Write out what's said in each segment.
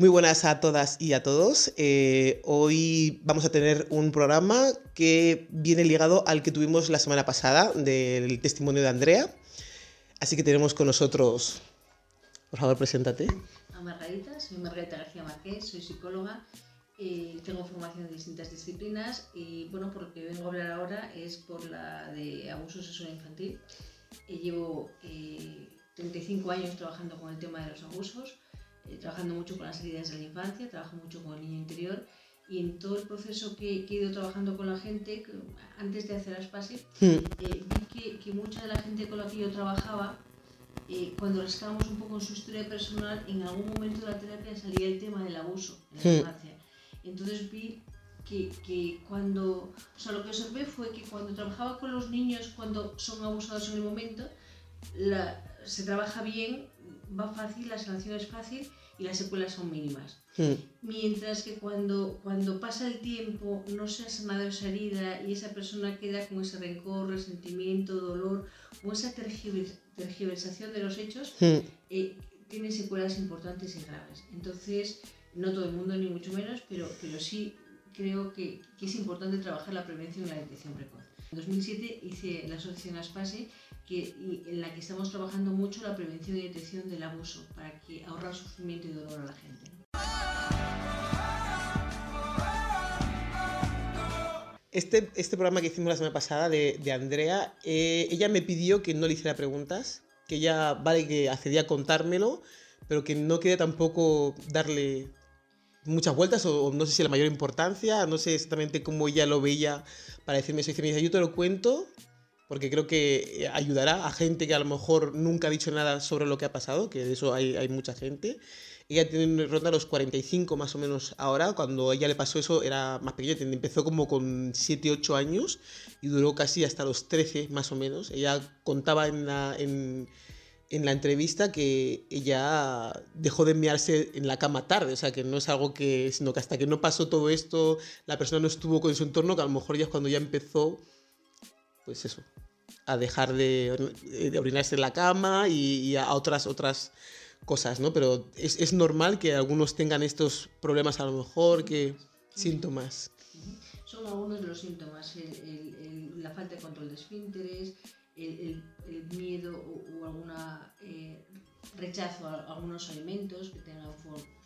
Muy buenas a todas y a todos. Eh, hoy vamos a tener un programa que viene ligado al que tuvimos la semana pasada del testimonio de Andrea. Así que tenemos con nosotros, por favor, preséntate. A Margarita, soy Margarita García Marqués, soy psicóloga, eh, tengo formación en distintas disciplinas y bueno, por lo que vengo a hablar ahora es por la de abuso sexual infantil. Eh, llevo 35 años trabajando con el tema de los abusos eh, trabajando mucho con las heridas de la infancia, trabajo mucho con el niño interior y en todo el proceso que, he ido trabajando con la gente, antes de hacer las hmm. eh, vi que, mucha de la gente con la que yo trabajaba, eh, cuando rascábamos un poco en su historia personal, en algún momento de la terapia salía el tema del abuso en la hmm. infancia. Entonces vi que, que, cuando, o sea, lo que observé fue que cuando trabajaba con los niños, cuando son abusados en el momento, la, se trabaja bien va fácil, la sanación es fácil y las secuelas son mínimas. Hmm. Mientras que cuando, cuando pasa el tiempo no se ha sanado esa herida y esa persona queda con ese rencor, resentimiento, dolor o esa tergiversación de los hechos, hmm. eh, tiene secuelas importantes y graves. Entonces, no todo el mundo ni mucho menos, pero, pero sí creo que, que es importante trabajar la prevención y la detección precoz. En 2007 hice la asociación ASPASE en la que estamos trabajando mucho la prevención y detección del abuso para que ahorrar sufrimiento y dolor a la gente. Este, este programa que hicimos la semana pasada de, de Andrea, eh, ella me pidió que no le hiciera preguntas, que ella, vale, que accedía a contármelo, pero que no quería tampoco darle muchas vueltas o, no sé si la mayor importancia, no sé exactamente cómo ella lo veía para decirme eso. Dice, yo te lo cuento porque creo que eh, ayudará a gente que a lo mejor nunca ha dicho nada sobre lo que ha pasado, que de eso hay, hay mucha gente. Ella tiene ronda los 45 más o menos ahora, cuando ella le pasó eso era más pequeña, empezó como con 7, 8 años y duró casi hasta los 13 más o menos. Ella contaba en la, en, en la entrevista que ella dejó de enviarse en la cama tarde, o sea, que no es algo que, sino que hasta que no pasó todo esto, la persona no estuvo con su entorno, que a lo mejor ya es cuando ya empezó, pues eso, a dejar de, de orinarse en la cama y, a otras, otras cosas, ¿no? Pero es, es, normal que algunos tengan estos problemas a lo mejor, que síntomas. Son algunos de los síntomas, la falta de control de esfínteres, el, miedo o, algún eh, rechazo a algunos alimentos que tengan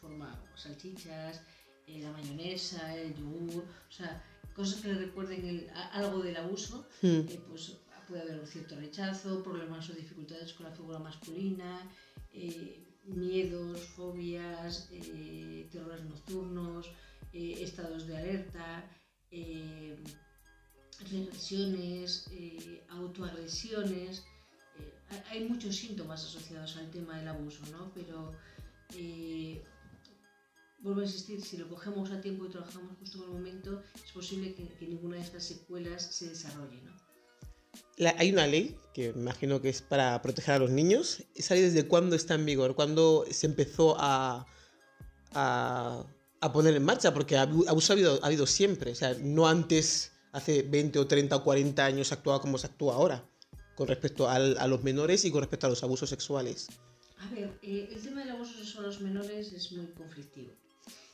forma salchichas, eh, la mayonesa, el yogur, o sea, cosas que le recuerden algo del abuso, eh, pues puede haber un cierto rechazo, problemas o dificultades con la figura masculina, eh, miedos, fobias, eh, terrores nocturnos, eh, estados de alerta, regresiones, autoagresiones. hay muchos síntomas asociados al tema del abuso, ¿no? Pero vuelvo a insistir, si lo cogemos a tiempo y trabajamos justo en el momento, es posible que, que ninguna de estas secuelas se desarrolle. ¿no? Hay una ley que me imagino que es para proteger a los niños. ¿Esa ley desde cuándo está en vigor? ¿Cuándo se empezó a, a, a poner en marcha? Porque abuso ha habido, ha habido siempre. O sea, no antes, hace 20 o 30 o 40 años, actuaba como se actúa ahora con respecto al, a los menores y con respecto a los abusos sexuales. A ver, eh, el tema del abuso sexual a los menores es muy conflictivo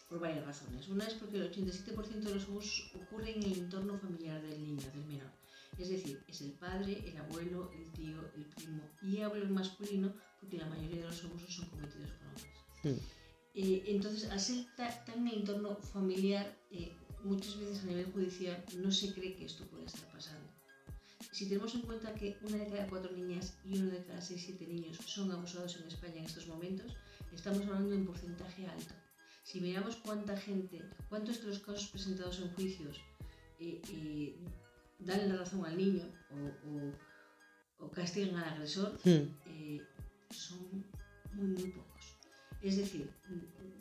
por varias razones. Una es porque el 87% de los abusos ocurren en el entorno familiar del niño, del menor. Es decir, es el padre, el abuelo, el tío, el primo. Y hablo en masculino porque la mayoría de los abusos son cometidos por hombres. Eh, entonces, al ser tan en entorno familiar, eh, muchas veces a nivel judicial no se cree que esto puede estar pasando. Si tenemos en cuenta que una de cada cuatro niñas y uno de cada seis, siete niños son abusados en España en estos momentos, estamos hablando de un porcentaje alto. Si miramos cuánta gente, cuántos de los casos presentados en juicios eh, dan la razón al niño o, o, castigan al agresor, hmm. eh, son muy, muy pocos. Es decir,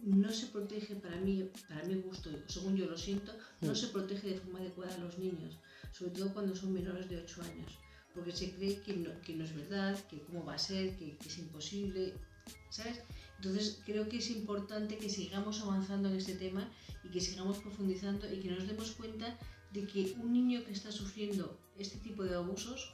no se protege para mí, para mi gusto, según yo lo siento, no hmm. se protege de forma adecuada a los niños, sobre todo cuando son menores de 8 años, porque se cree que no, que no es verdad, que cómo va a ser, que, que, es imposible, ¿sabes? Entonces creo que es importante que sigamos avanzando en este tema y que sigamos profundizando y que nos demos cuenta de que un niño que está sufriendo este tipo de abusos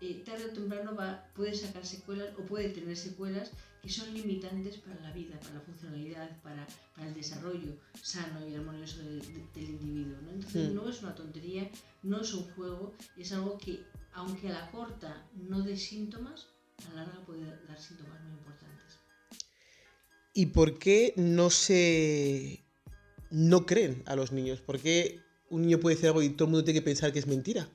eh, tarde o temprano va, puede sacar secuelas o puede tener secuelas que son limitantes para la vida, para la funcionalidad, para, para el desarrollo sano y armonioso del individuo. ¿no? Entonces mm. no es una tontería, no es un juego, es algo que aunque a la corta no dé síntomas, a la larga puede dar síntomas muy importantes. ¿Y por qué no se no creen a los niños? ¿Por qué un niño puede decir algo y todo el mundo tiene que pensar que es mentira?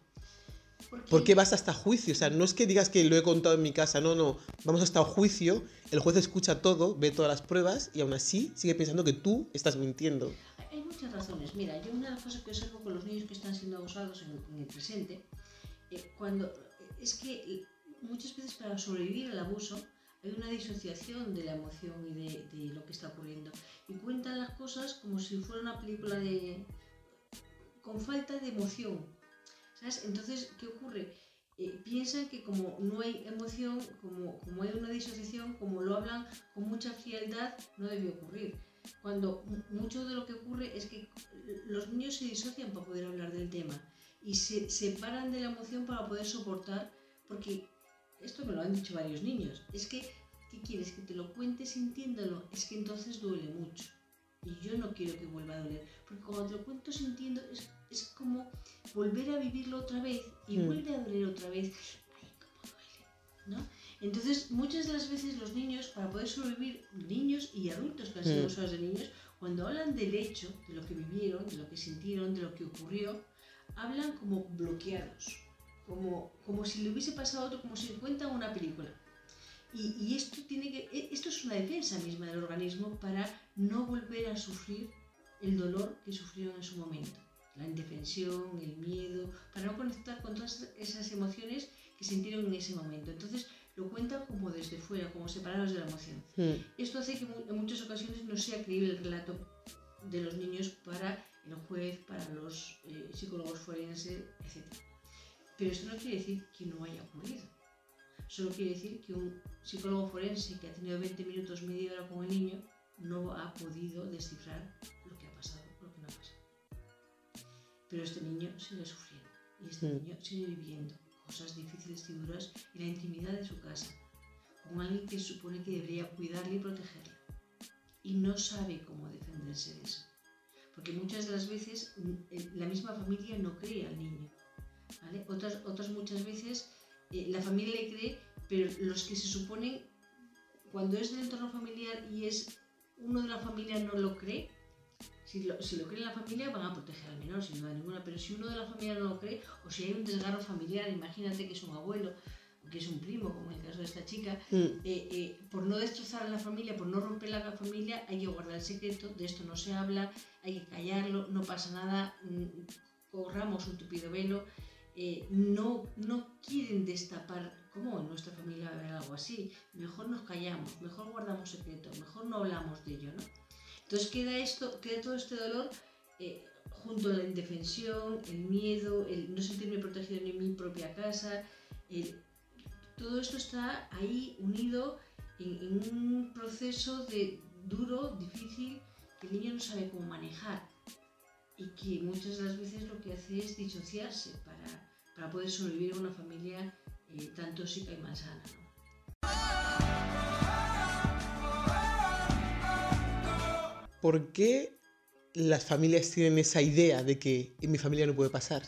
¿Por qué vas hasta juicio? O sea, no es que digas que lo he contado en mi casa, no, no. Vamos hasta juicio, el juez escucha todo, ve todas las pruebas y aún así sigue pensando que tú estás mintiendo. Hay muchas razones. Mira, yo una de las cosas que observo con los niños que están siendo abusados en, el presente, eh, cuando es que muchas veces para sobrevivir al abuso hay una disociación de la emoción y de, de lo que está ocurriendo. Y cuentan las cosas como si fuera una película de con falta de emoción entonces, ¿qué ocurre? Eh, piensan que como no hay emoción, como, como hay una disociación, como lo hablan con mucha frialdad, no debe ocurrir. Cuando mucho de lo que ocurre es que los niños se disocian para poder hablar del tema y se separan de la emoción para poder soportar, porque esto me lo han dicho varios niños, es que, ¿qué quieres? Que te lo cuentes sintiéndolo, es que entonces duele mucho. Y yo no quiero que vuelva a doler, porque cuando te lo cuento sintiendo es es como volver a vivirlo otra vez y mm. vuelve a doler otra vez. Ay, cómo duele, ¿no? Entonces, muchas de las veces los niños, para poder sobrevivir, niños y adultos que han sido mm. usuarios de niños, cuando hablan del hecho, de lo que vivieron, de lo que sintieron, de lo que ocurrió, hablan como bloqueados, como, como si le hubiese pasado a otro, como si cuentan una película. Y, y, esto, tiene que, e, esto es una defensa misma del organismo para no volver a sufrir el dolor que sufrieron en su momento la indefensión, el miedo, para no conectar con todas esas emociones que sintieron en ese momento. Entonces lo cuentan como desde fuera, como separados de la emoción. Hmm. Esto hace que en muchas ocasiones no sea creíble el relato de los niños para el juez, para los eh, psicólogos forenses, etc. Pero esto no quiere decir que no haya ocurrido. Solo quiere decir que un psicólogo forense que ha tenido 20 minutos, media hora con el niño, no ha podido descifrar lo Pero este niño sigue sufriendo y este mm. niño sigue viviendo cosas difíciles y duras en la intimidad de su casa, con alguien que supone que debería cuidarle y protegerle. Y no sabe cómo defenderse de eso. Porque muchas de las veces mm, la misma familia no cree al niño. Otras, otras muchas veces eh, la familia le cree, pero los que se suponen, cuando es del entorno familiar y es uno de la familia no lo cree, si lo, si lo cree la familia van a proteger al menor, sin duda ninguna, pero si uno de la familia no lo cree, o si hay un desgarro familiar, imagínate que es un abuelo, que es un primo, como en el caso de esta chica, mm. eh, eh, por no destrozar a la familia, por no romper la familia, hay que guardar el secreto, de esto no se habla, hay que callarlo, no pasa nada, mm, corramos un tupido velo, eh, no, no quieren destapar, ¿cómo en nuestra familia va a haber algo así? Mejor nos callamos, mejor guardamos secreto, mejor no hablamos de ello, ¿no? Entonces queda, esto, queda todo este dolor eh, junto a la indefensión, el miedo, el no sentirme protegido en mi propia casa. todo esto está ahí unido en, un proceso de duro, difícil, que el niño no sabe cómo manejar y que muchas de las veces lo que hace es disociarse para, para poder sobrevivir en una familia eh, tan tóxica y malsana. ¿Por qué las familias tienen esa idea de que en mi familia no puede pasar?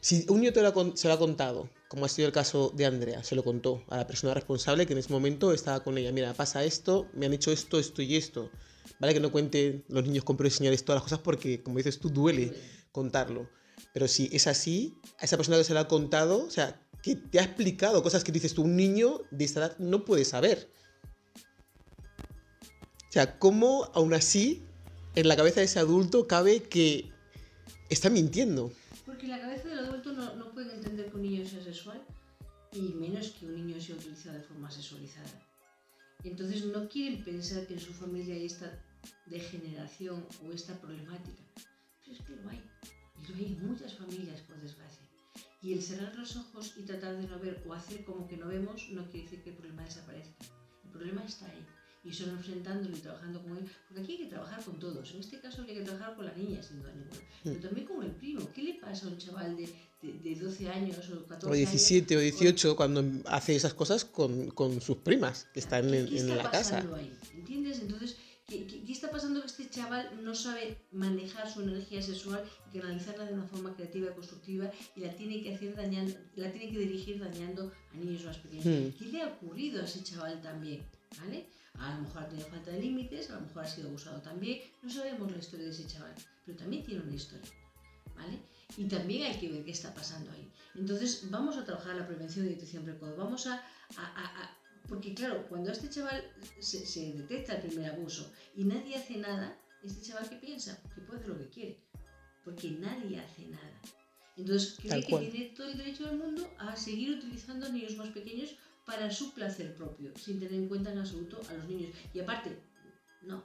Si un lo se lo ha contado, como ha sido el caso de Andrea, se lo contó a la persona responsable que en ese momento estaba con ella, mira, pasa esto, me han hecho esto, esto y esto. Vale que no cuenten los niños con señales todas las cosas porque, como dices tú, duele contarlo. Pero si es así, a esa persona que se lo ha contado, o sea, que te ha explicado cosas que dices tú, un niño de esta edad no puede saber. Sea, ¿cómo aún así en la cabeza de ese adulto cabe que está mintiendo? Porque la cabeza del adulto no, no puede entender que un niño sea sexual y menos que un niño sea utilizado de forma sexualizada. Entonces no quieren pensar que en su familia hay esta degeneración o esta problemática. Pero es que lo hay. Y lo hay en muchas familias, por desgracia. Y el cerrar los ojos y tratar de no ver o hacer como que no vemos no quiere decir que el problema desaparezca. El problema está ahí. Y solo enfrentándolo y trabajando con él, porque aquí hay que trabajar con todos. En este caso hay que trabajar con la niña, sin duda ninguna, pero también con el primo. ¿Qué le pasa a un chaval de, de, 12 años o 14 o 17 años? o 18 cuando hace esas cosas con, con sus primas que están en, ¿Qué en está la casa? pasando ahí? ¿Entiendes? Entonces, ¿qué, qué, qué está pasando que este chaval no sabe manejar su energía sexual y canalizarla de una forma creativa y constructiva y la tiene que hacer dañando, la tiene que dirigir dañando a niños más pequeños? Hmm. ¿Qué le ha ocurrido a ese chaval también? ¿Vale? A lo mejor ha tenido falta de límites, a lo mejor ha sido abusado también. No sabemos la historia de ese chaval, pero también tiene una historia. ¿Vale? Y también hay que ver qué está pasando ahí. Entonces, vamos a trabajar la prevención y detección precoz. Vamos a, a, a, a porque claro, cuando este chaval se, se, detecta el primer abuso y nadie hace nada, este chaval que piensa que puede hacer lo que quiere, porque nadie hace nada. Entonces cree que tiene todo el derecho del mundo a seguir utilizando niños más pequeños para su placer propio, sin tener en cuenta en absoluto a los niños. Y aparte, no,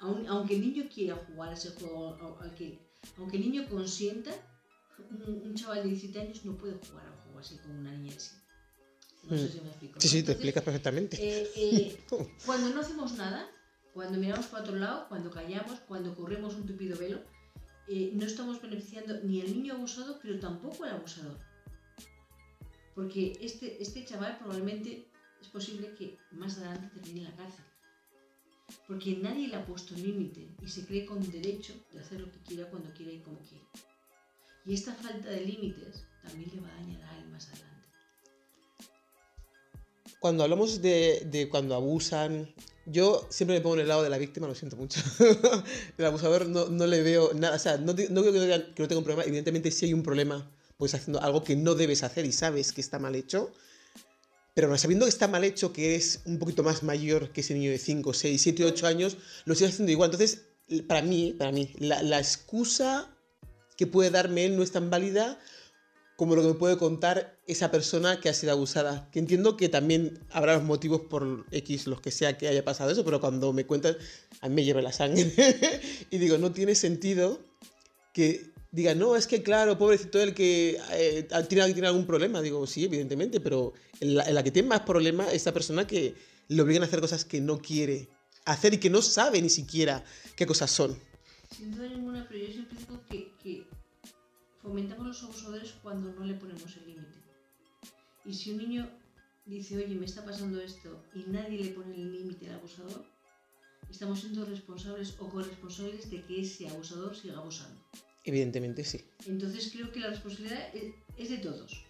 aunque el niño quiera jugar a ese juego, aunque el niño consienta, un, un chaval de 17 años no puede jugar a un juego así con una niña 7. No sé si me explico. Sí, sí, te explicas perfectamente. Eh, eh, cuando no hacemos nada, cuando miramos para otro lado, cuando callamos, cuando corremos un tupido velo, eh, no estamos beneficiando ni al niño abusado, pero tampoco al abusador. Porque este, este chaval probablemente es posible que más adelante termine en la cárcel. Porque nadie le ha puesto límite y se cree con derecho de hacer lo que quiera, cuando quiera y como quiera. Y esta falta de límites también le va a dañar a él más adelante cuando hablamos de, de, cuando abusan, yo siempre me pongo en el lado de la víctima, lo siento mucho. el abusador no, no, le veo nada, o sea, no, no creo que, no tenga un problema, evidentemente si hay un problema, pues haciendo algo que no debes hacer y sabes que está mal hecho, pero sabiendo que está mal hecho, que es un poquito más mayor que ese niño de 5, 6, 7, 8 años, lo sigue haciendo igual. Entonces, para mí, para mí, la, excusa que puede darme él no es tan válida como lo que me puede contar esa persona que ha sido abusada. Que entiendo que también habrá los motivos por X, los que sea que haya pasado eso, pero cuando me cuentan, a mí me hierve la sangre. y digo, no tiene sentido que diga, no, es que claro, pobrecito el que eh, tiene, tiene, algún problema. Digo, sí, evidentemente, pero la, que tiene más problema es esa persona que le obligan a hacer cosas que no quiere hacer y que no sabe ni siquiera qué cosas son. Sin duda ninguna, pero yo siempre digo que, que fomentamos los abusadores cuando no le ponemos el límite. Y si un niño dice, oye, me está pasando esto, y nadie le pone el límite al abusador, estamos siendo responsables o corresponsables de que ese abusador siga abusando. Evidentemente sí. Entonces creo que la responsabilidad es de todos.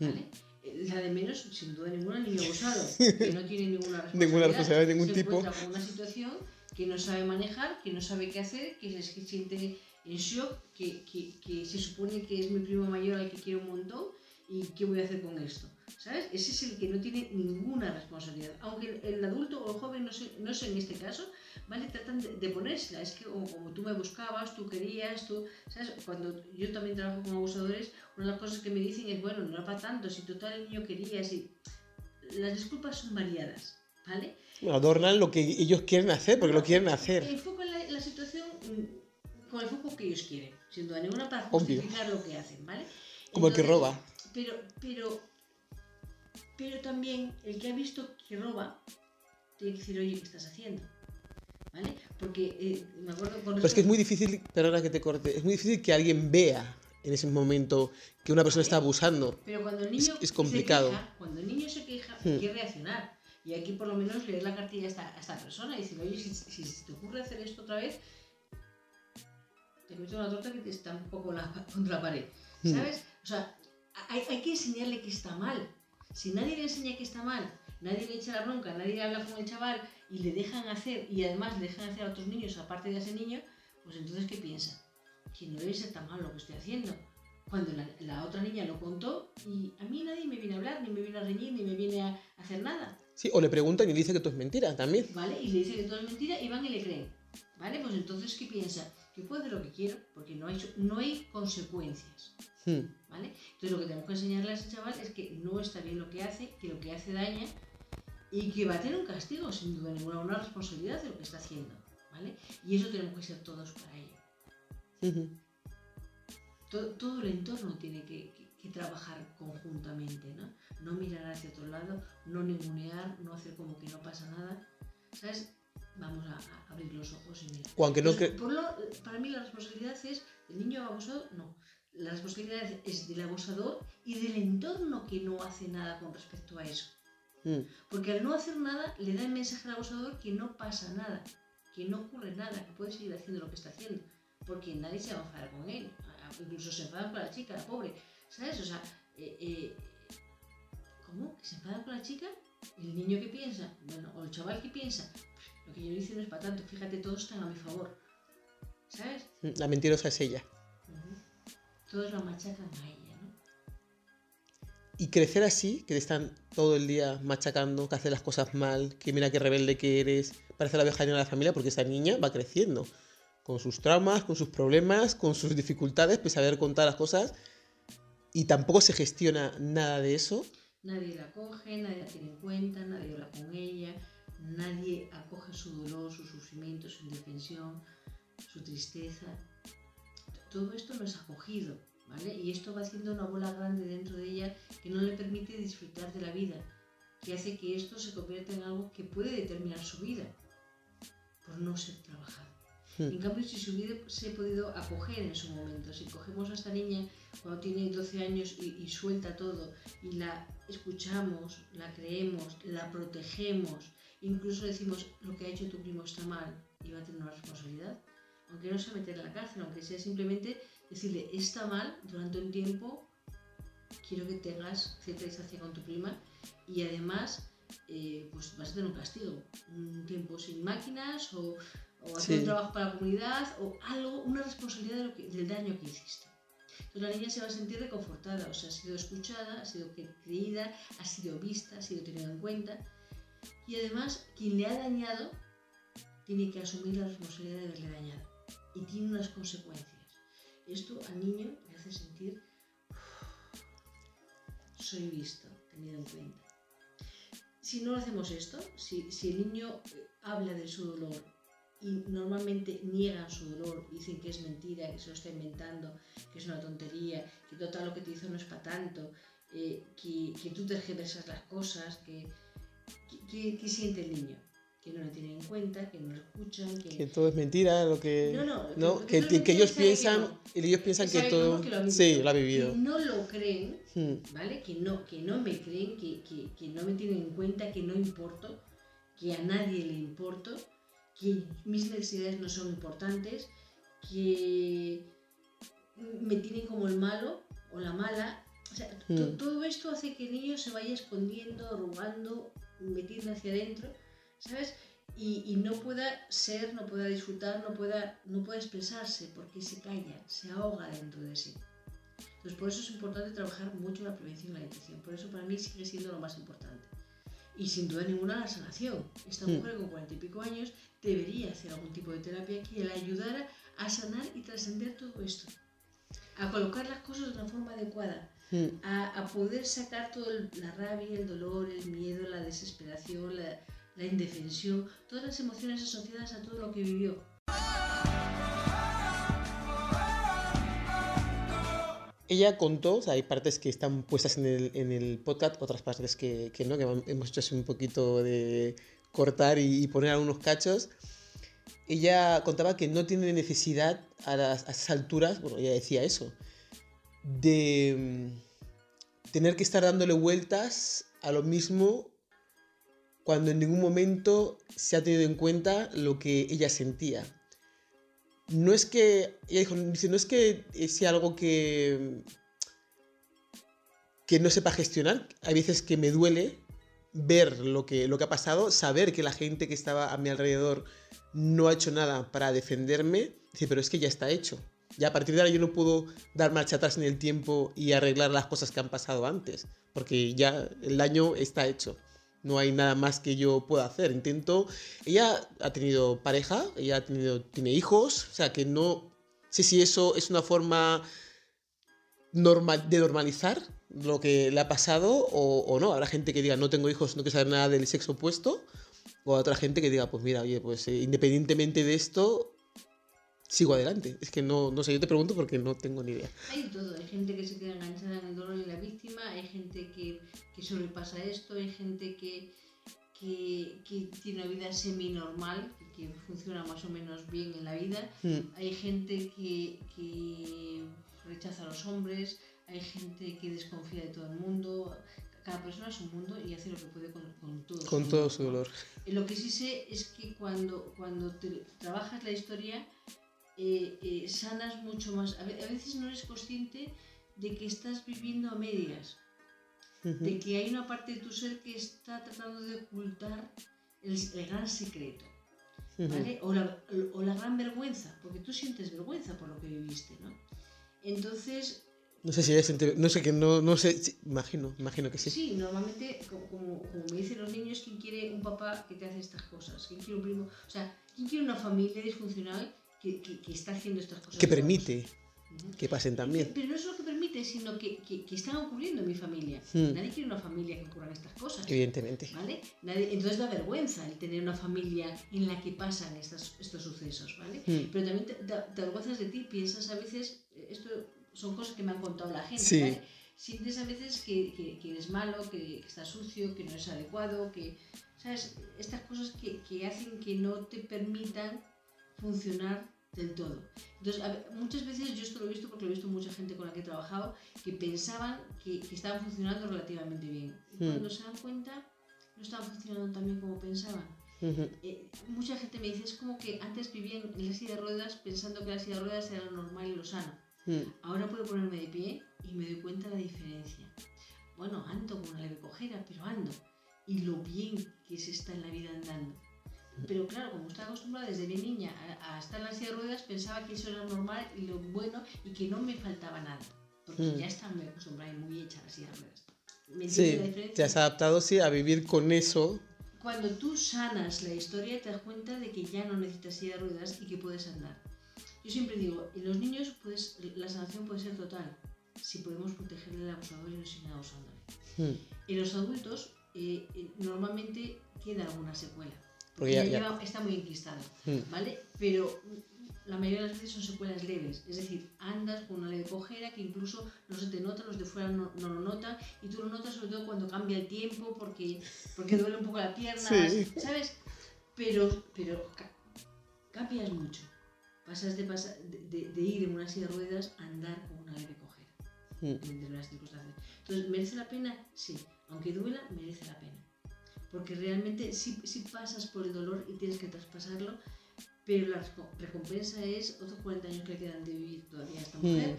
¿vale? Mm. La de menos, sin duda ninguna, niño abusado, que no tiene ninguna responsabilidad, ninguna responsabilidad de ningún se tipo. con una situación que no sabe manejar, que no sabe qué hacer, que se siente en shock, que, que, que, se supone que es mi primo mayor al que quiero un montón y qué voy a hacer con esto. ¿Sabes? Ese es el que no tiene ninguna responsabilidad. Aunque el, el no sé, no sé en este caso, ¿vale? Tratan de, de ponérsela. Es que como, como, tú me buscabas, tú querías, tú... ¿Sabes? Cuando yo también trabajo con abusadores, una de las cosas que me dicen es, bueno, no era para tanto, si total el niño quería, si... Las disculpas son variadas, ¿vale? Bueno, adornan lo que ellos quieren hacer, porque lo quieren hacer. Enfocan la, la situación con el foco que ellos quieren, sin duda ninguna para justificar Obvio. lo que hacen, ¿vale? Como Entonces, el que roba. Pero, pero, pero también el que ha visto que roba tiene que decir, oye, ¿qué estás haciendo? ¿Vale? Porque eh, me acuerdo con Pero es que es muy difícil, perdona que te corte, es muy difícil que alguien vea en ese momento que una persona está abusando. Pero cuando el niño es, es complicado. Se queja, cuando el niño se queja, hmm. hay que reaccionar. Y hay que por lo menos leer la cartilla a esta, a esta persona y decir, oye, si, si, si te ocurre hacer esto otra vez, te meto una torta que te está un poco la, contra la pared. ¿Sabes? O sea, hay, hay, que enseñarle que está mal. Si nadie le enseña que está mal, nadie le echa la bronca, nadie habla con el chaval y le dejan hacer, y además le dejan hacer a otros niños aparte de ese niño, pues entonces, ¿qué piensa? Que no debe ser tan mal lo que estoy haciendo. Cuando la, la, otra niña lo contó y a mí nadie me viene a hablar, ni me viene a reñir, ni me viene a hacer nada. Sí, o le preguntan y le dice que todo es mentira también. Vale, y le dice que todo es mentira y van y le creen. ¿Vale? Pues entonces, ¿qué piensa? Que puedo hacer lo que quiero porque no hay, no hay consecuencias. Hmm. ¿Vale? Entonces, lo que tenemos que enseñarle a ese chaval es que no está bien lo que hace, que lo que hace daña y que va a tener un castigo, sin duda ninguna, una responsabilidad de lo que está haciendo. ¿Vale? Y eso tenemos que ser todos para ello. Uh -huh. todo, todo, el entorno tiene que, que, que que trabajar conjuntamente, ¿no? No mirar hacia otro lado, no ningunear, no hacer como que no pasa nada, ¿sabes? Vamos a, abrir los ojos y mirar. Aunque no para mí la responsabilidad es del niño abusador, no. La responsabilidad es del abusador y del entorno que no hace nada con respecto a eso. Mm. Porque al no hacer nada le da el mensaje al abusador que no pasa nada, que no ocurre nada, que puede seguir haciendo lo que está haciendo. Porque nadie se va a enfadar con él. Incluso se enfadan con la chica, la pobre. ¿Sabes? O sea, eh, eh, ¿cómo? ¿Que se enfadan con la chica? ¿El niño que piensa? Bueno, o el chaval que piensa, lo que yo hice no es para tanto, fíjate, todos están a mi favor. ¿Sabes? La mentirosa es ella. Todos la machacan a ella. Y crecer así, que te están todo el día machacando, que haces las cosas mal, que mira qué rebelde que eres, parece la vieja de la familia, porque esa niña va creciendo, con sus traumas, con sus problemas, con sus dificultades, pese a haber contado las cosas, y tampoco se gestiona nada de eso. Nadie la coge, nadie la tiene en cuenta, nadie habla con ella, nadie acoge su dolor, su sufrimiento, su indefensión, su tristeza. Todo esto no es acogido. Y esto va haciendo una bola grande dentro de ella que no le permite disfrutar de la vida, que hace que esto se convierta en algo que puede determinar su vida, por no ser trabajado. Hmm. En cambio, si se hubiese podido acoger en su momento, si cogemos a esta niña cuando tiene 12 años y, y suelta todo y la escuchamos, la creemos, la protegemos, incluso decimos lo que ha hecho tu primo está mal y va a tener una responsabilidad, aunque no se mete en la cárcel, aunque sea simplemente decirle, está mal durante un tiempo, quiero que tengas cierta distancia con tu prima y además eh, pues vas a tener un castigo, un tiempo sin máquinas o, hacer un trabajo para la comunidad o algo, una responsabilidad del daño que hiciste. Entonces la niña se va a sentir reconfortada, o sea, ha sido escuchada, ha sido creída, ha sido vista, ha sido tenida en cuenta y además quien le ha dañado tiene que asumir la responsabilidad de haberle dañado y tiene unas consecuencias. Esto al niño le hace sentir, soy visto, tenido en cuenta. Si no hacemos esto, si, el niño eh, habla de su dolor y normalmente niegan su dolor, dicen que es mentira, que se lo está inventando, que es una tontería, que todo lo que te hizo no es para tanto, eh, que, que, tú tergiversas las cosas, que, que, siente el niño que no lo tienen en cuenta, que no lo escuchan, que... todo es mentira, lo que... No, que, ellos piensan, que ellos piensan que, todo... sí, lo ha vivido. Que no lo creen, hmm. ¿vale? Que no, que no me creen, que, que, no me tienen en cuenta, que no importo, que a nadie le importo, que mis necesidades no son importantes, que me tienen como el malo o la mala. O sea, hmm. todo esto hace que el niño se vaya escondiendo, arrugando, metiendo hacia adentro ¿sabes? Y, no pueda ser, no pueda disfrutar, no pueda, no pueda expresarse porque se calla, se ahoga dentro de sí. Entonces, por eso es importante trabajar mucho la prevención y la detección. Por eso para mí sigue siendo lo más importante. Y sin duda ninguna la sanación. Esta hmm. mujer con cuarenta y pico años debería hacer algún tipo de terapia que le ayudara a sanar y trascender todo esto. A colocar las cosas de una forma adecuada. Hmm. A, poder sacar toda la rabia, el dolor, el miedo, la desesperación, la, la indefensión, todas las emociones asociadas a todo lo que vivió. Ella contó, o sea, hay partes que están puestas en el, en el podcast, otras partes que, que, no, que hemos hecho así un poquito de cortar y, poner algunos cachos. Ella contaba que no tiene necesidad a, las, a esas alturas, bueno, ella decía eso, de mm, tener que estar dándole vueltas a lo mismo cuando en ningún momento se ha tenido en cuenta lo que ella sentía. No es que, ella es que sea algo que, que no sepa gestionar, hay veces que me duele ver lo que, lo que ha pasado, saber que la gente que estaba a mi alrededor no ha hecho nada para defenderme, dice, pero es que ya está hecho. Ya a partir de ahora yo no puedo dar marcha atrás en el tiempo y arreglar las cosas que han pasado antes, porque ya el daño está hecho. No hay nada más que yo pueda hacer. Intento. Ella ha tenido pareja, ella ha tenido, tiene hijos, o sea que no sé si eso es una forma normal, de normalizar lo que le ha pasado o, no. Habrá gente que diga no tengo hijos, no quiero saber nada del sexo opuesto. O otra gente que diga, pues mira, oye, pues eh, independientemente de esto, sigo adelante. Es que no, no sé, yo te pregunto porque no tengo ni idea. Hay todo, hay gente que se queda enganchada en el dolor y la víctima, hay gente que, que sobrepasa esto, hay gente que, que, que tiene una vida semi-normal, que funciona más o menos bien en la vida, Mm, hay gente que, que rechaza a los hombres, hay gente que desconfía de todo el mundo, cada persona es un mundo y hace lo que puede con, con todo. Con su todo mundo, su dolor. Lo que sí sé es que cuando, cuando te- trabajas la historia, eh, eh, sanas mucho más. A ve- a veces no eres consciente de que estás viviendo a medias, Ujú. de que hay una parte de tu ser que está tratando de ocultar el, el gran secreto. ¿vale? O la, o la gran vergüenza, porque tú sientes vergüenza por lo que viviste, ¿no? Entonces, No sé si siente- no sé que no, no sé, sí, imagino, imagino que sí. Sí, normalmente, como, como, como me dicen los niños, ¿quién quiere un papá que te hace estas cosas? ¿Quién quiere un primo? O sea, ¿quién quiere una familia disfuncional que, que, que está haciendo estas cosas? Que permite que pasen también. Pero no es lo que permite, sino que, que, están ocurriendo en mi familia. Hmm. Nadie quiere una familia que ocurran estas cosas. Evidentemente. ¿Vale? Nadie- entonces da vergüenza el tener una familia en la que pasan estas, estos sucesos, ¿vale? Mm. Pero también te, te- avergüenzas de ti, piensas a veces, eh, esto son cosas que me han contado la gente, Sí. ¿vale? Sientes a veces que, eres malo, que, que estás sucio, que no es adecuado, que, ¿sabes? Estas cosas que, que hacen que no te permitan funcionar del todo. Entonces, ver, muchas veces yo esto lo he visto porque lo he visto mucha gente con la que he trabajado que pensaban que, que estaban funcionando relativamente bien. Y Mm. cuando se dan cuenta, no estaban funcionando tan bien como pensaban. Ujú. Eh, mucha gente me dice, es como que antes vivían en la silla de ruedas pensando que la silla de ruedas era lo normal y lo sano. Mm. Ahora puedo ponerme de pie y me doy cuenta de la diferencia. Bueno, ando con una leve cojera, pero ando. Y lo bien que se está en la vida andando. Pero claro, como estaba acostumbrada desde bien niña a, a estar en la silla de ruedas, pensaba que eso era normal y lo bueno y que no me faltaba nada. Porque Mm. ya estaba muy acostumbrada y muy hecha a la silla de ruedas. ¿Me Sí, la diferencia? te has adaptado, sí, a vivir con eso. Cuando tú sanas la historia te das cuenta de que ya no necesitas silla de ruedas y que puedes andar. Yo siempre digo, en los niños puedes, la sanación puede ser total si podemos protegerle al abusador y no siguen abusándole. Mm. En los adultos eh, eh, normalmente queda alguna secuela. Porque Porque ya- ya ya- lleva- está muy enquistado, Mm. ¿vale? Pero la mayoría de las veces son secuelas leves. Es decir, andas con una leve cojera que incluso no se te nota, los de fuera no, no lo notan y tú lo notas sobre todo cuando cambia el tiempo porque, porque duele un poco la pierna, Sí. ¿sabes? Pero, pero ca- cambias mucho. Pasas de, pasa- de, de- de ir en una silla de ruedas a andar con una leve cojera Mm. determinadas circunstancias. Entonces, ¿merece la pena? Sí. Aunque duela, merece la pena. Porque realmente sí, sí pasas por el dolor y tienes que traspasarlo, pero la reco- recompensa es otros 40 años que le quedan de vivir todavía a esta mujer,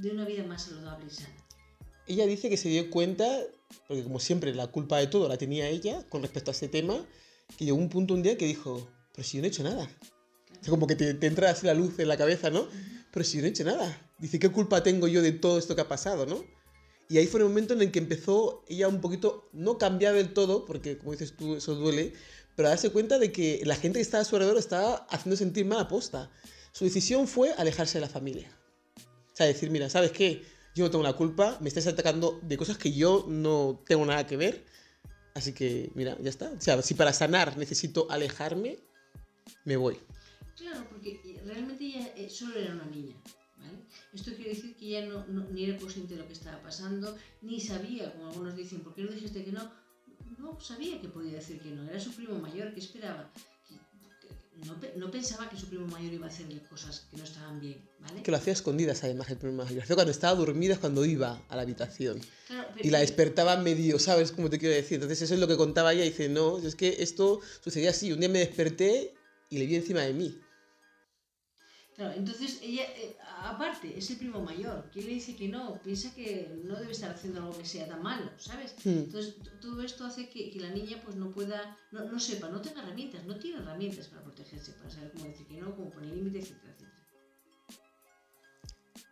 de una vida más saludable y sana. Ella dice que se dio cuenta, porque como siempre la culpa de todo la tenía ella con respecto a este tema, que llegó un punto un día que dijo, pero si yo no he hecho nada. Es como que te, te entra así la luz en la cabeza, ¿no? Pero si yo no he hecho nada. Dice, ¿qué culpa tengo yo de todo esto que ha pasado, no? Y ahí fue el momento en el que empezó ella un poquito, no cambiar del todo, porque como dices tú, eso duele, pero a darse cuenta de que la gente que estaba a su alrededor estaba haciendo sentir mal aposta. Su decisión fue alejarse de la familia. O sea, decir, mira, ¿sabes qué? Yo no tengo la culpa, me estás atacando de cosas que yo no tengo nada que ver. Así que, mira, ya está. O sea, si para sanar necesito alejarme, me voy. Claro, porque realmente ella eh, solo era una niña. ¿Vale? Esto quiere decir que ella no, no- ni era consciente de lo que estaba pasando, ni sabía, como algunos dicen, ¿por qué no dijiste que no? No sabía que podía decir que no, era su primo mayor, que esperaba? No, no pensaba que su primo mayor iba a hacerle cosas que no estaban bien, ¿vale? Que lo hacía a escondidas, además, el. Lo hacía cuando estaba dormida, es cuando iba a la habitación. Claro, Y la pero- despertaba medio, ¿sabes cómo te quiero decir? Entonces eso es lo que contaba ella. Dice, no, es que esto sucedía así. Un día me desperté y le vi encima de mí. Claro, entonces ella, eh, aparte, es el primo mayor. ¿Quién le dice que no? Piensa que no debe estar haciendo algo que sea tan malo, ¿sabes? Entonces, todo esto hace que, que la niña pues no pueda, no, no sepa, no tenga herramientas, no tiene herramientas para protegerse, para saber cómo decir que no, cómo poner límites, etcétera, etcétera.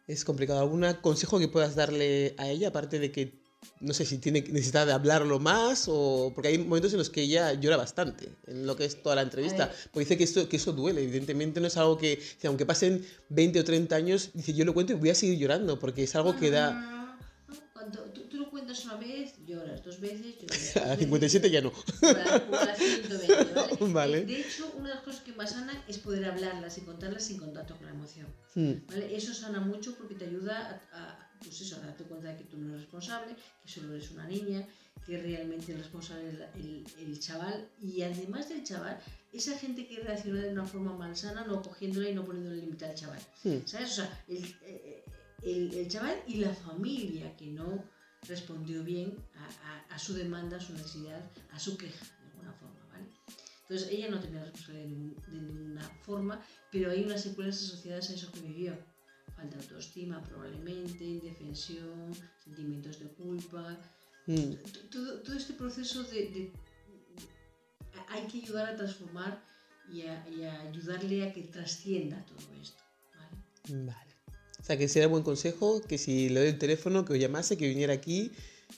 Es complicado. ¿Algún consejo que puedas darle a ella, aparte de que, no sé si tiene necesita de hablarlo más o... Porque hay momentos en los que ella llora bastante, en lo que es toda la entrevista. Porque dice que, esto, que eso duele, evidentemente no es algo que, que aunque pasen 20 o 30 años, dice yo lo cuento y voy a seguir llorando, porque es algo No, que da... no, no. Cuando tú, tú lo cuentas una vez, lloras, dos veces, lloras. A 57 ya no. Para 120, ¿vale? Vale. De hecho, una de las cosas que más sanan es poder hablarlas y contarlas sin contacto con la emoción. Mm, ¿vale? Eso sana mucho porque te ayuda a, a, pues eso, darte cuenta de que tú no eres responsable, que solo eres una niña, que realmente el responsable es el, el chaval. Y además del chaval, esa gente que reacciona de una forma malsana, no cogiéndola y no poniéndole límite al chaval. ¿Sabes? O sea, el, eh, el, el chaval y la familia que no respondió bien a, a- a su demanda, a su necesidad, a su queja, de alguna forma, ¿vale? Entonces, ella no tenía responsabilidad de ninguna forma, pero hay unas secuelas asociadas a eso que vivió. Falta de autoestima, probablemente, indefensión, sentimientos de culpa. Mm. Todo, todo este proceso de, de- Hay que ayudar a transformar y a, y a ayudarle a que trascienda todo esto, ¿vale? Vale. O sea, que sería buen consejo que si le doy el teléfono, que os llamase, que viniera aquí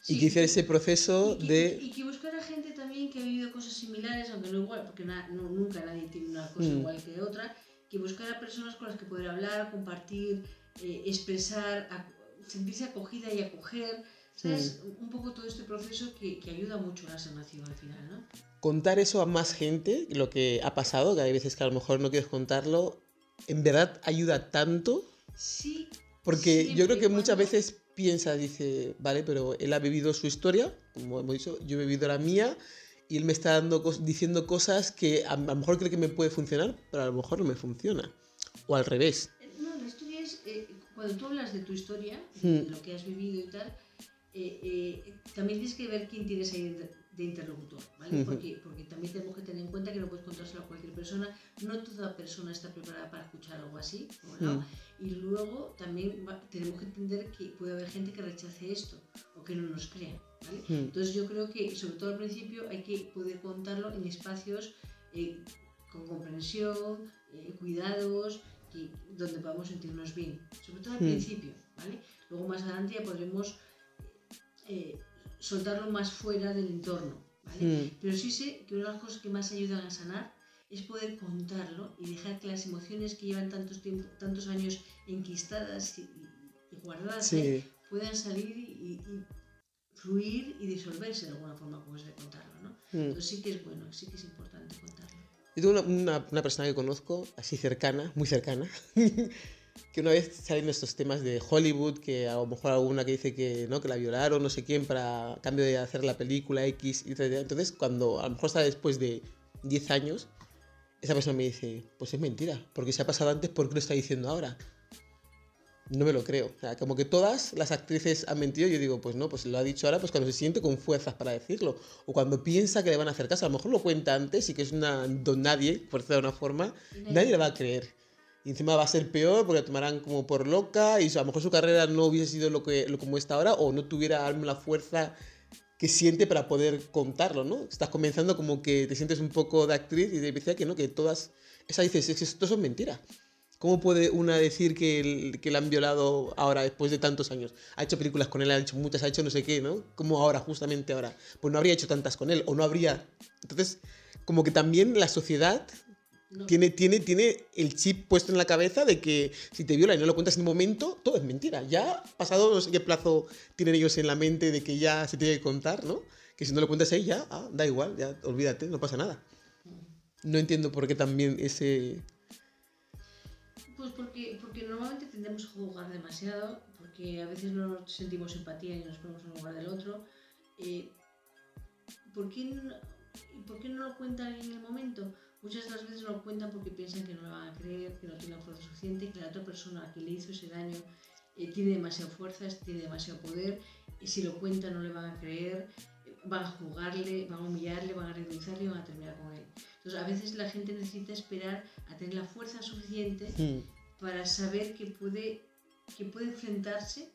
y Sí, que hiciera ese proceso y que, de... y que buscara gente también que ha vivido cosas similares, aunque no igual, porque na- no- nunca nadie tiene una cosa Mm. igual que otra, que buscara personas con las que poder hablar, compartir, eh, expresar, sentirse acogida y acoger, ¿sabes? Mm. Un poco todo este proceso que, que ayuda mucho a la sanación al final, ¿no? contar eso a más gente, lo que ha pasado, que hay veces que a lo mejor no quieres contarlo, en verdad ayuda tanto, Sí. porque yo creo que muchas cuando- veces piensa, dice, vale, pero él ha vivido su historia, como hemos dicho, yo he vivido la mía, y él me está dando diciendo cosas que a, a lo mejor cree que me puede funcionar, pero a lo mejor no me funciona. O al revés. Eh, No, la historia es, eh, cuando tú hablas de tu historia, Mm. de lo que has vivido y tal, eh, eh, también tienes que ver quién tienes ahí de, interlocutor, ¿vale? Ujú. porque, porque también tenemos que tener en cuenta que no puedes contárselo a cualquier persona, no toda persona está preparada para escuchar algo así, ¿no? Mm. Y luego también va- tenemos que entender que puede haber gente que rechace esto o que no nos crea, ¿vale? Mm. Entonces yo creo que, sobre todo al principio, hay que poder contarlo en espacios eh, con comprensión, eh, cuidados, que- donde podamos sentirnos bien. Sobre todo al Mm. principio, ¿vale? Luego más adelante ya podremos eh, soltarlo más fuera del entorno, ¿vale? Mm. Pero sí sé que una de las cosas que más ayudan a sanar es poder contarlo y dejar que las emociones que llevan tantos, tiempo, tantos años enquistadas y, guardadas Sí. puedan salir y, y fluir y disolverse de alguna forma, como es de contarlo, ¿no? Mm. Entonces sí que es bueno, sí que es importante contarlo. Yo tengo una, una- una persona que conozco, así cercana, muy cercana, que una vez salen estos temas de Hollywood, que a lo mejor alguna que dice que no, que la violaron, no sé quién, para cambio de hacer la película X, y tal, entonces cuando a lo mejor está después de 10 años, esa persona me dice, pues es mentira, porque se ha pasado antes, ¿por qué lo está diciendo ahora? No me lo creo. O sea, como que todas las actrices han mentido, yo digo, pues no, pues lo ha dicho ahora, pues cuando se siente con fuerzas para decirlo. O cuando piensa que le van a hacer caso. A lo mejor lo cuenta antes y que es una don nadie, por decirlo de una forma, nadie le va a creer. Y encima va a ser peor porque la tomarán como por loca y a lo mejor su carrera no hubiese sido lo que lo como está ahora o no tuviera la fuerza que siente para poder contarlo, ¿no? Estás comenzando como que te sientes un poco de actriz y te decía que no, que todas... Esa dices, es que esto son mentiras. ¿Cómo puede una decir que, el- que la han violado ahora, después de tantos años? Ha hecho películas con él, ha hecho muchas, ha hecho no sé qué, ¿no? ¿Cómo ahora, justamente ahora? Pues no habría hecho tantas con él, o no habría... Entonces, como que también la sociedad No, tiene, tiene, tiene el chip puesto en la cabeza de que si te viola y no lo cuentas en un momento, todo es mentira. Ya pasado no sé qué plazo tienen ellos en la mente de que ya se tiene que contar, ¿no? Que si no lo cuentas ahí ya, ah, da igual, ya olvídate, no pasa nada. No entiendo por qué también ese... Pues porque, porque normalmente tendemos a juzgar demasiado, porque a veces no sentimos empatía y nos ponemos en lugar del otro. Eh, ¿por, qué no, ¿Por qué no lo cuentan en el momento? Muchas de las veces no lo cuentan porque piensan que no lo van a creer, que no tienen fuerza suficiente, que la otra persona que le hizo ese daño eh, tiene demasiada fuerza, tiene demasiado poder, y si lo cuenta no le van a creer, eh, van a juzgarle, van a humillarle, van a ridiculizarle y van a terminar con él. Entonces a veces la gente necesita esperar a tener la fuerza suficiente Hmm, para saber que puede, que puede enfrentarse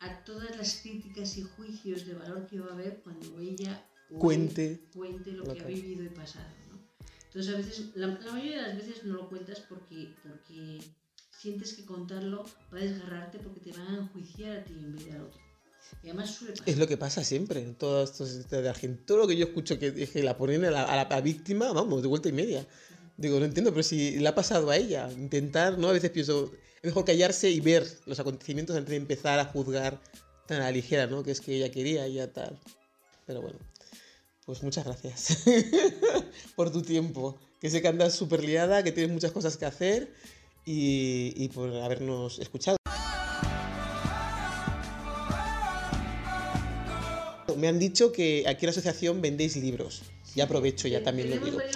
a todas las críticas y juicios de valor que va a haber cuando ella Cuente. cuente lo, lo que ha que- vivido y pasado. ¿no? Entonces a veces, la, la mayoría de las veces no lo cuentas porque, porque sientes que contarlo va a desgarrarte porque te van a enjuiciar a ti en vez de al otro. Y además suele pasar. Es lo que pasa siempre en todas estas de gente. Todo lo que yo escucho que, que la ponen a la, a la- a la víctima, vamos, de vuelta y media. Digo, no entiendo, pero si le ha pasado a ella, intentar, ¿no? A veces pienso, es mejor callarse y ver los acontecimientos antes de empezar a juzgar tan a la ligera, ¿no? Que es que ella quería ya tal. Pero bueno, pues muchas gracias por tu tiempo. Que sé que andas súper liada, que tienes muchas cosas que hacer y, y por habernos escuchado. Me han dicho que aquí en la asociación vendéis libros. Ya aprovecho, ya también lo digo.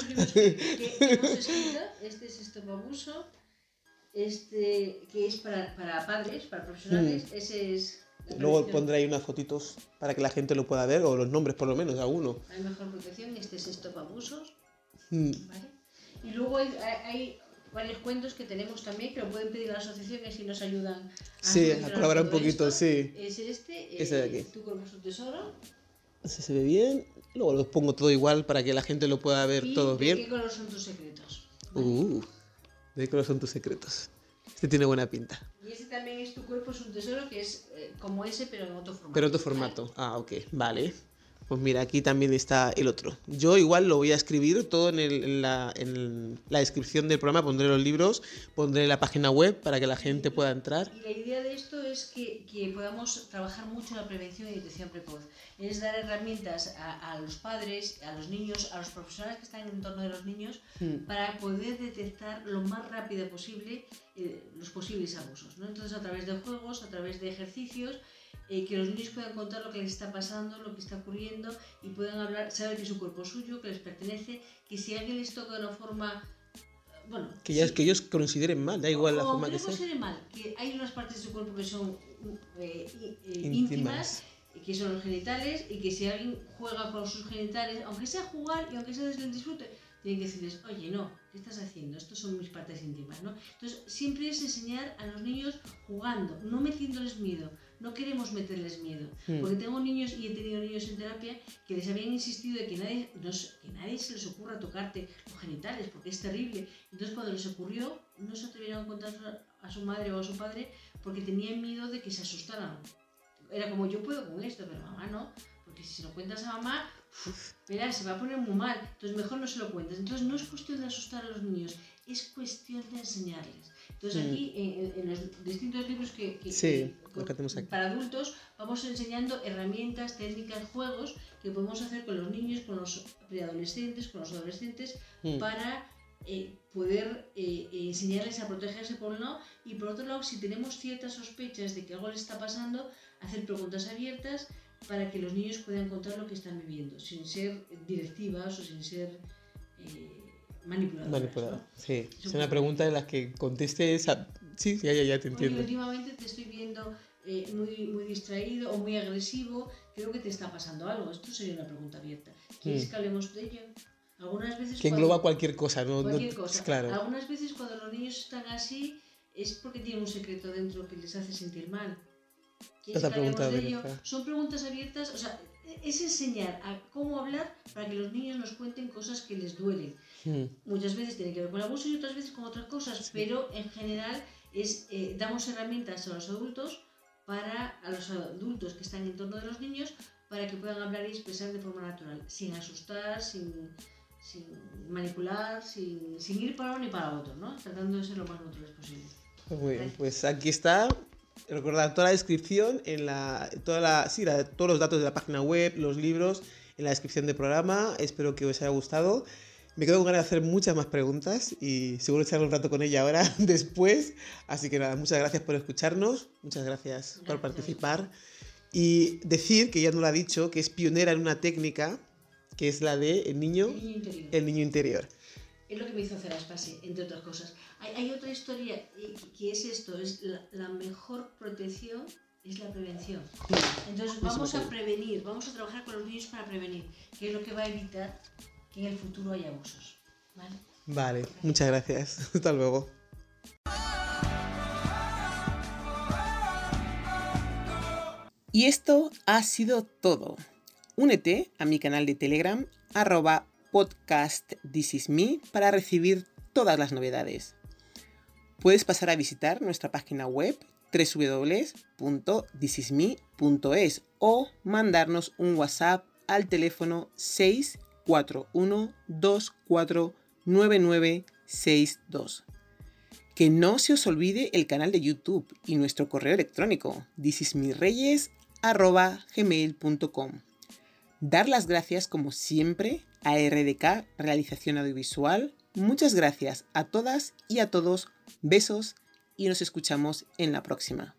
Este es Stop Abuso. Este que es para, para padres, para profesionales. Ese es. Luego pondré ahí unas fotitos para que la gente lo pueda ver, o los nombres por lo menos, alguno. Hay mejor protección. Este es Stop Abusos. Mm, ¿vale? Y luego hay, hay- varios cuentos que tenemos también que lo pueden pedir a la asociación y nos ayudan a Sí, a colaborar un poquito, esto. sí. Es este. Ese de eh, aquí. Tu cuerpo es un tesoro. Así se ve bien. Luego los pongo todo igual para que la gente lo pueda ver y todos ¿De bien. qué color son tus secretos? Uh, de cuáles son tus secretos. Este tiene buena pinta. Y ese también es tu cuerpo es un tesoro que es eh, como ese pero en otro formato. Pero otro formato. Ah, ok, vale. Pues mira, aquí también está el otro. Yo igual lo voy a escribir todo en, el- en la, en la descripción del programa. Pondré los libros, pondré la página web para que la gente pueda entrar. Y la idea de esto es que, que podamos trabajar mucho en la prevención y detección precoz. Es dar herramientas a, a los padres, a los niños, a los profesionales que están en torno de los niños Mm. para poder detectar lo más rápido posible eh, los posibles abusos. ¿no? Entonces, a través de juegos, a través de ejercicios, eh, que los niños puedan contar lo que les está pasando, lo que está ocurriendo y puedan hablar, saber que su cuerpo es suyo, que les pertenece, que si alguien les toca de una forma. eh, Bueno, Que, ya, sí, que ellos consideren mal, da igual la o forma que que sea. considere mal, que hay unas partes de su cuerpo que son eh, eh, Íntimas. íntimas, que son los genitales, y que si alguien juega con sus genitales, aunque sea jugar y aunque sea desde el disfrute, tienen que decirles, oye, no, ¿qué estás haciendo? Estos son mis partes íntimas, ¿no? Entonces, siempre es enseñar a los niños jugando, no metiéndoles miedo. No queremos meterles miedo. Hmm. Porque tengo niños, y he tenido niños en terapia, que les habían insistido de que nadie, no que nadie se les ocurra tocarte los genitales, porque es terrible. Entonces, cuando les ocurrió, no se atrevieron a contar a su madre o a su padre porque tenían miedo de que se asustaran. Era como, yo puedo con esto, pero mamá no. Porque si se lo cuentas a mamá, verás, se va a poner muy mal. Entonces, mejor no se lo cuentes. Entonces, no es cuestión de asustar a los niños, es cuestión de enseñarles. Entonces, Mm. aquí, en, en- en los distintos libros que, que- Sí, que- lo que tenemos aquí. para adultos, vamos enseñando herramientas, técnicas, juegos que podemos hacer con los niños, con los preadolescentes, con los adolescentes, Mm. para eh, poder eh, eh, enseñarles a protegerse por un lado y por otro lado, si tenemos ciertas sospechas de que algo les está pasando, hacer preguntas abiertas para que los niños puedan contar lo que están viviendo, sin ser directivas o sin ser eh, manipuladoras. Manipulado. ¿no? Sí, es un una pregunta en la que contestes. a- Sí, ya, ya, ya te entiendo. últimamente te estoy viendo eh, muy, muy distraído o muy agresivo, creo que te está pasando algo. Esto sería una pregunta abierta. ¿Quieres Mm. que hablemos de ello? Algunas veces Que cuando- engloba cualquier cosa, ¿no? no- cualquier cosa. Claro. Algunas veces cuando los niños están así es porque tienen un secreto dentro que les hace sentir mal. ¿Quieres que hablemos de ello? Son preguntas abiertas, o sea, es enseñar a cómo hablar para que los niños nos cuenten cosas que les duelen. Mm. Muchas veces tiene que ver con abuso y otras veces con otras cosas, pero en general es eh, damos herramientas a los adultos para a los adultos que están en torno de los niños para que puedan hablar y expresar de forma natural, sin asustar, sin, sin manipular, sin, sin ir para uno ni para otro, ¿no? Tratando de ser lo más neutrales posible. Muy bien, pues aquí está. Recordad toda la descripción, en la, toda la, sí, la- todos los datos de la página web, los libros, en la descripción del programa. Espero que os haya gustado. Me quedo con ganas de hacer muchas más preguntas y seguro echarle un rato con ella ahora después. Así que nada, muchas gracias por escucharnos, muchas gracias, por participar. Y decir, que ya no lo ha dicho, que es pionera en una técnica que es la de el niño, El niño interior. el niño interior. Es lo que me hizo hacer Aspase, entre otras cosas. Hay, hay otra historia que es esto, es la, la mejor protección es la prevención. Entonces vamos a prevenir, vamos a trabajar con los niños para prevenir, que es lo que va a evitar que en el futuro haya abusos. ¿vale? Vale, muchas gracias. Hasta luego. Y esto ha sido todo. Únete a mi canal de Telegram, arroba podcast This Is Me, para recibir todas las novedades. Puedes pasar a visitar nuestra página web www.thisisme.es o mandarnos un WhatsApp al teléfono 641249962. Que no se os olvide el canal de YouTube y nuestro correo electrónico thisismireyes gmail.com. Dar las gracias como siempre a RDK Realización Audiovisual. Muchas gracias a todas y a todos. Besos y nos escuchamos en la próxima.